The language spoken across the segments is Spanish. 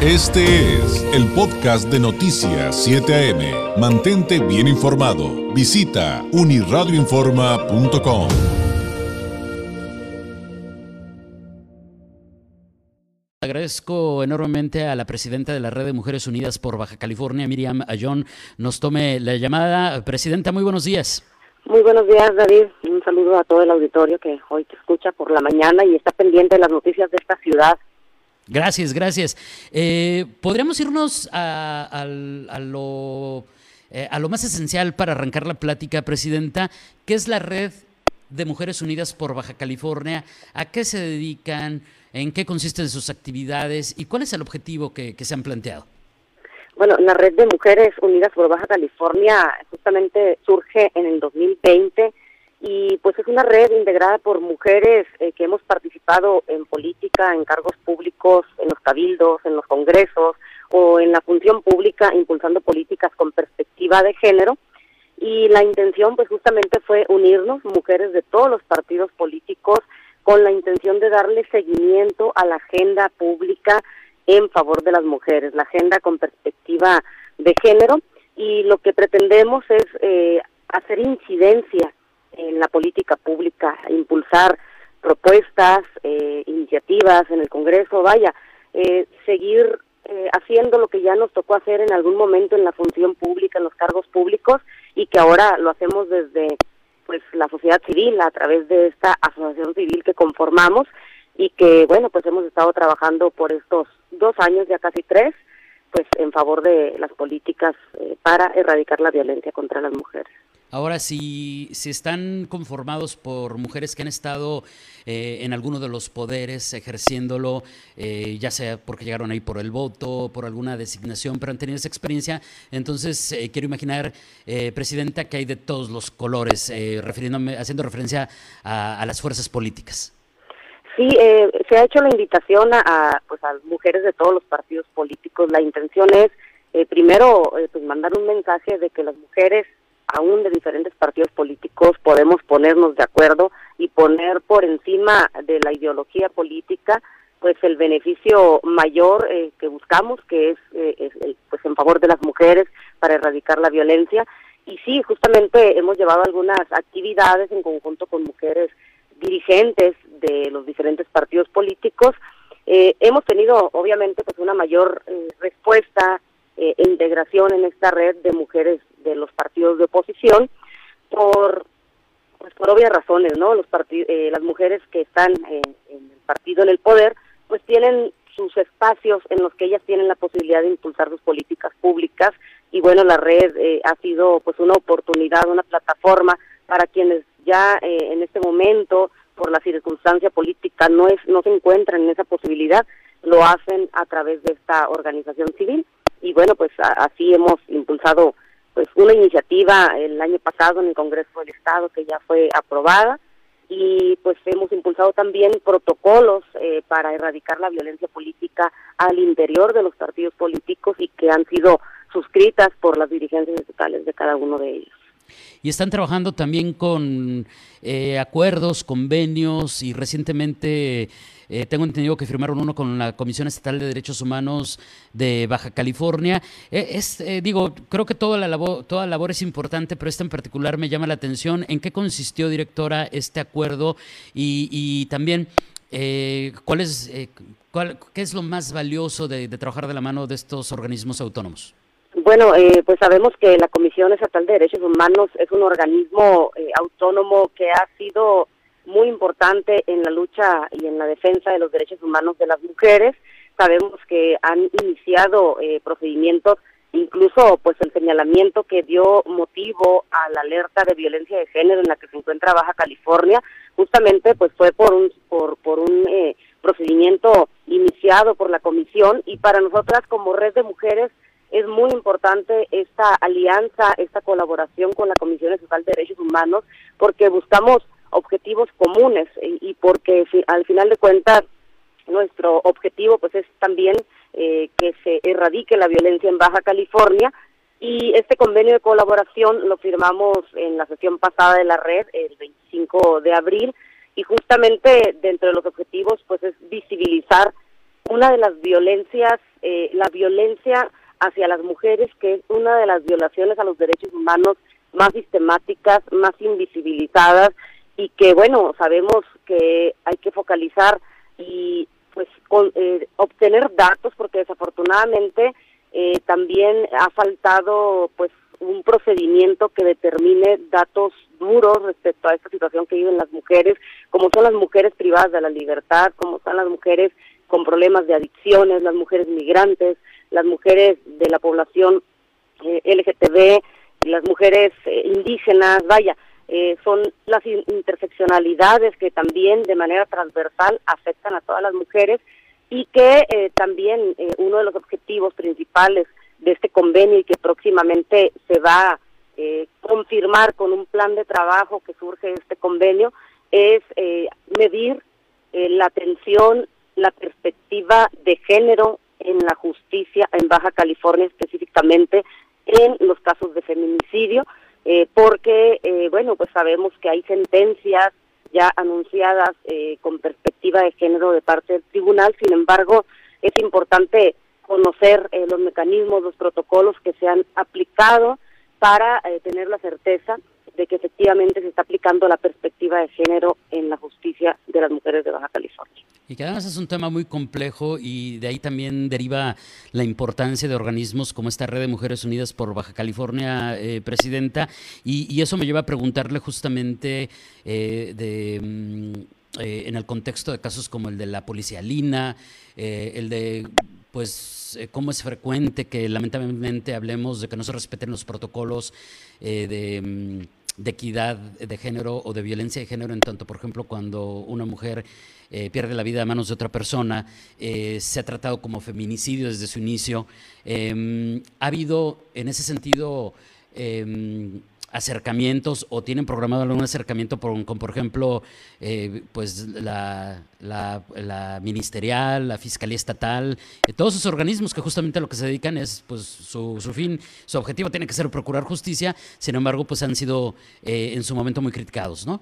Este es el podcast de Noticias 7 AM. Mantente bien informado. Visita uniradioinforma.com. Agradezco enormemente a la presidenta de la Red de Mujeres Unidas por Baja California, Miriam Ayón, nos tome la llamada. Presidenta, muy buenos días. Muy buenos días, David. Un saludo a todo el auditorio que hoy te escucha por la mañana y está pendiente de las noticias de esta ciudad. Gracias, gracias. Eh, Podríamos irnos a, lo, eh, a lo más esencial para arrancar la plática, Presidenta, ¿qué es la red de Mujeres Unidas por Baja California? ¿A qué se dedican? ¿En qué consisten sus actividades? ¿Y cuál es el objetivo que, que se han planteado? Bueno, la red de Mujeres Unidas por Baja California justamente surge en el 2020 y pues es una red integrada por mujeres eh, que hemos participado en política, en cargos públicos, en los cabildos, en los congresos o en la función pública impulsando políticas con perspectiva de género. Y la intención pues justamente fue unirnos mujeres de todos los partidos políticos con la intención de darle seguimiento a la agenda pública en favor de las mujeres, la agenda con perspectiva de género. Y lo que pretendemos es eh, hacer incidencia en la política pública, impulsar propuestas, eh, iniciativas en el Congreso, vaya, eh, seguir eh, haciendo lo que ya nos tocó hacer en algún momento en la función pública, en los cargos públicos, y que ahora lo hacemos desde pues la sociedad civil a través de esta asociación civil que conformamos y que bueno pues hemos estado trabajando por estos dos años ya casi tres pues en favor de las políticas para erradicar la violencia contra las mujeres. Ahora, si, si están conformados por mujeres que han estado eh, en alguno de los poderes ejerciéndolo, eh, ya sea porque llegaron ahí por el voto, por alguna designación, pero han tenido esa experiencia, entonces eh, quiero imaginar, Presidenta, que hay de todos los colores, refiriéndome, haciendo referencia a, las fuerzas políticas. Sí, se ha hecho la invitación a, pues, a mujeres de todos los partidos políticos. La intención es, primero, pues, mandar un mensaje de que las mujeres aún de diferentes partidos políticos podemos ponernos de acuerdo y poner por encima de la ideología política pues el beneficio mayor eh, que buscamos que es, eh, pues en favor de las mujeres para erradicar la violencia. Y sí justamente hemos llevado algunas actividades en conjunto con mujeres dirigentes de los diferentes partidos políticos. Eh, hemos tenido obviamente pues una mayor respuesta e integración en esta red de mujeres de los partidos de oposición por pues por obvias razones, ¿no? Los eh, las mujeres que están en el partido en el poder, pues tienen sus espacios en los que ellas tienen la posibilidad de impulsar sus políticas públicas y bueno, la red eh, ha sido pues una oportunidad, una plataforma para quienes ya eh, en este momento por la circunstancia política no es no se encuentran en esa posibilidad, lo hacen a través de esta organización civil y bueno, pues así hemos impulsado pues una iniciativa el año pasado en el Congreso del Estado que ya fue aprobada y pues hemos impulsado también protocolos eh, para erradicar la violencia política al interior de los partidos políticos y que han sido suscritas por las dirigencias estatales de cada uno de ellos. Y están trabajando también con eh, acuerdos, convenios y recientemente eh, tengo entendido que firmaron uno con la Comisión Estatal de Derechos Humanos de Baja California. Eh, digo, creo que toda la, labor, toda labor es importante, pero esta en particular me llama la atención. ¿En qué consistió, directora, este acuerdo? Y, también, ¿cuál es, cuál, ¿qué es lo más valioso de trabajar de la mano de estos organismos autónomos? Bueno, eh, pues sabemos que la Comisión Estatal de Derechos Humanos es un organismo eh, autónomo que ha sido muy importante en la lucha y en la defensa de los derechos humanos de las mujeres. Sabemos que han iniciado eh, procedimientos, incluso pues el señalamiento que dio motivo a la alerta de violencia de género en la que se encuentra Baja California, justamente pues fue por un por, por un procedimiento iniciado por la comisión y para nosotras como red de mujeres es muy importante esta alianza, esta colaboración con la Comisión Estatal de Derechos Humanos, porque buscamos objetivos comunes y, porque al final de cuentas nuestro objetivo pues es también eh, que se erradique la violencia en Baja California. Y este convenio de colaboración lo firmamos en la sesión pasada de la red el 25 de abril y justamente dentro de los objetivos pues es visibilizar una de las violencias, eh, la violencia hacia las mujeres, que es una de las violaciones a los derechos humanos más sistemáticas, más invisibilizadas y que, bueno, sabemos que hay que focalizar y pues eh, obtener datos porque desafortunadamente eh, también ha faltado pues un procedimiento que determine datos duros respecto a esta situación que viven las mujeres, como son las mujeres privadas de la libertad, como son las mujeres con problemas de adicciones, las mujeres migrantes, las mujeres de la población eh, LGTB, las mujeres eh, indígenas, vaya, eh, son las interseccionalidades que también de manera transversal afectan a todas las mujeres y que eh, también uno de los objetivos principales de este convenio y que próximamente se va a confirmar con un plan de trabajo que surge de este convenio es medir la atención, la perspectiva de género en la justicia en Baja California específicamente en los casos de feminicidio, eh, porque, eh, bueno, pues sabemos que hay sentencias ya anunciadas eh, con perspectiva de género de parte del tribunal, sin embargo, es importante conocer los mecanismos, los protocolos que se han aplicado para tener la certeza de que efectivamente se está aplicando la perspectiva de género en la justicia de las mujeres de Baja California. Y que además es un tema muy complejo y de ahí también deriva la importancia de organismos como esta Red de Mujeres Unidas por Baja California, eh, Presidenta. Y, eso me lleva a preguntarle justamente eh, de... Mm, eh, en el contexto de casos como el de la policía Lina, el de pues cómo es frecuente que lamentablemente hablemos de que no se respeten los protocolos de mm, de equidad de género o de violencia de género, en tanto, por ejemplo, cuando una mujer eh, pierde la vida a manos de otra persona, eh, se ha tratado como feminicidio desde su inicio. Em, ¿Ha habido en ese sentido em, acercamientos o tienen programado algún acercamiento con, por ejemplo, eh, pues la, la, ministerial, la fiscalía estatal, eh, todos esos organismos que justamente a lo que se dedican es, pues su, su fin, su objetivo tiene que ser procurar justicia, sin embargo, pues han sido eh, en su momento muy criticados, ¿no?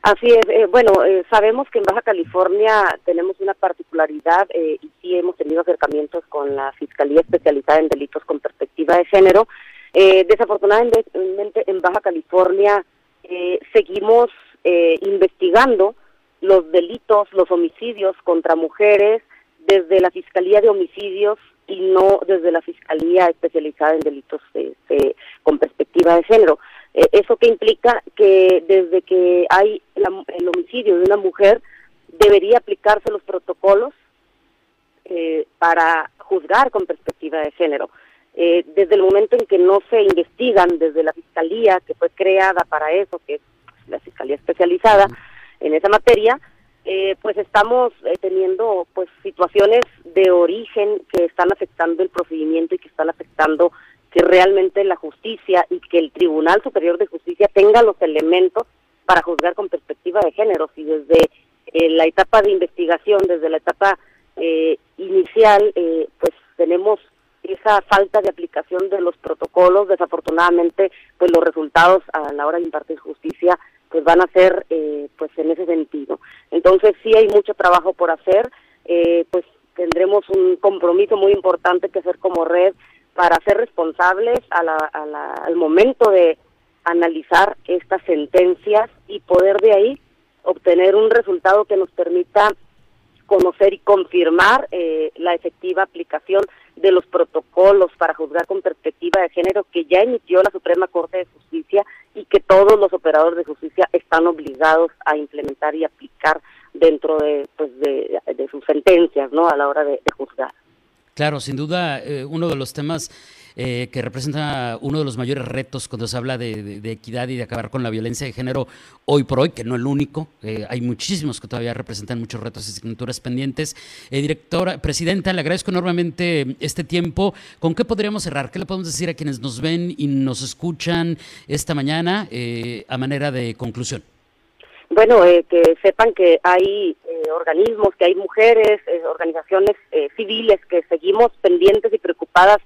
Así es, bueno, sabemos que en Baja California tenemos una particularidad y sí hemos tenido acercamientos con la Fiscalía Especializada en Delitos con Perspectiva de Género, eh, desafortunadamente en Baja California eh, seguimos eh, investigando los delitos, los homicidios contra mujeres desde la Fiscalía de Homicidios y no desde la Fiscalía especializada en delitos con perspectiva de género. ¿Eso que implica? Que desde que hay el homicidio de una mujer debería aplicarse los protocolos para juzgar con perspectiva de género. Eh, desde el momento en que no se investigan desde la fiscalía que fue creada para eso, que es la fiscalía especializada en esa materia, eh, pues estamos eh, teniendo pues situaciones de origen que están afectando el procedimiento y que están afectando que realmente la justicia y que el Tribunal Superior de Justicia tenga los elementos para juzgar con perspectiva de género. Si desde la etapa de investigación, desde la etapa inicial, pues tenemos esa falta de aplicación de los protocolos, desafortunadamente, pues los resultados a la hora de impartir justicia pues van a ser eh, pues en ese sentido. Entonces sí hay mucho trabajo por hacer, eh, pues tendremos un compromiso muy importante que hacer como red para ser responsables a la, al momento de analizar estas sentencias y poder de ahí obtener un resultado que nos permita conocer y confirmar eh, la efectiva aplicación de los protocolos para juzgar con perspectiva de género que ya emitió la Suprema Corte de Justicia y que todos los operadores de justicia están obligados a implementar y aplicar dentro de, pues de, sus sentencias, ¿no? A la hora de, juzgar. Claro, sin duda, eh, uno de los temas eh, que representa uno de los mayores retos cuando se habla de, equidad y de acabar con la violencia de género hoy por hoy, que no el único, eh, hay muchísimos que todavía representan muchos retos y asignaturas pendientes. Eh, directora, presidenta, le agradezco enormemente este tiempo. ¿Con qué podríamos cerrar? ¿Qué le podemos decir a quienes nos ven y nos escuchan esta mañana a manera de conclusión? Bueno, que sepan que hay organismos, que hay mujeres, organizaciones civiles que seguimos pendientes y preocupadas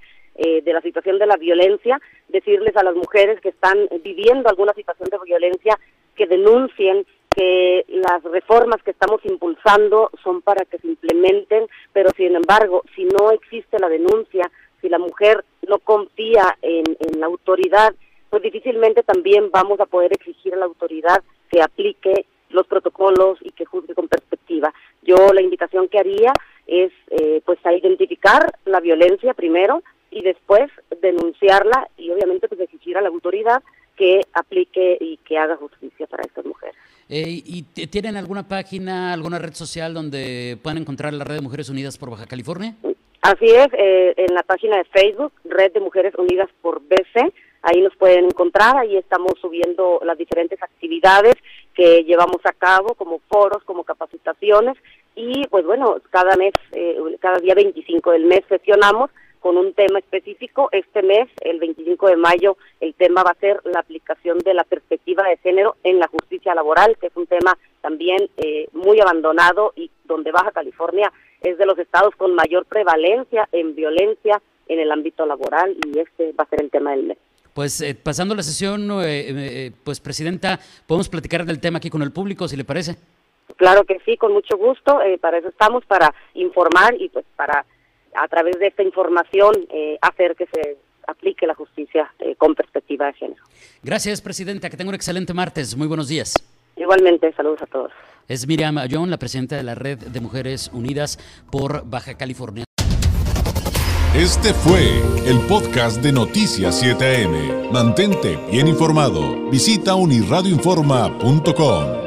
eh, de la situación de la violencia, decirles a las mujeres que están viviendo alguna situación de violencia que denuncien, que las reformas que estamos impulsando son para que se implementen, pero sin embargo, si no existe la denuncia, si la mujer no confía en, la autoridad, pues difícilmente también vamos a poder exigir a la autoridad que aplique los protocolos y que juzgue con perspectiva. Yo la invitación que haría es eh, pues a identificar la violencia primero y después denunciarla y obviamente pues exigir a la autoridad que aplique y que haga justicia para estas mujeres. Eh, ¿Y tienen alguna página, alguna red social donde puedan encontrar la Red de Mujeres Unidas por Baja California? Así es, eh, en la página de Facebook, Red de Mujeres Unidas por BC, ahí nos pueden encontrar, ahí estamos subiendo las diferentes actividades que llevamos a cabo, como foros, como capacitaciones, y pues bueno, cada mes, eh, cada día 25 del mes sesionamos con un tema específico. Este mes, el 25 de mayo, el tema va a ser la aplicación de la perspectiva de género en la justicia laboral, que es un tema también eh, muy abandonado y donde Baja California es de los estados con mayor prevalencia en violencia en el ámbito laboral y este va a ser el tema del mes. Pues eh, pasando la sesión, eh, pues Presidenta, podemos platicar del tema aquí con el público, si le parece. Claro que sí, con mucho gusto. para eso estamos, para informar y pues para a través de esta información eh, hacer que se aplique la justicia eh, con perspectiva de género. Gracias, Presidenta. Que tenga un excelente martes. Muy buenos días. Igualmente, saludos a todos. Es Miriam Ayón, la presidenta de la Red de Mujeres Unidas por Baja California. Este fue el podcast de Noticias 7am. Mantente bien informado. Visita unirradioinforma.com.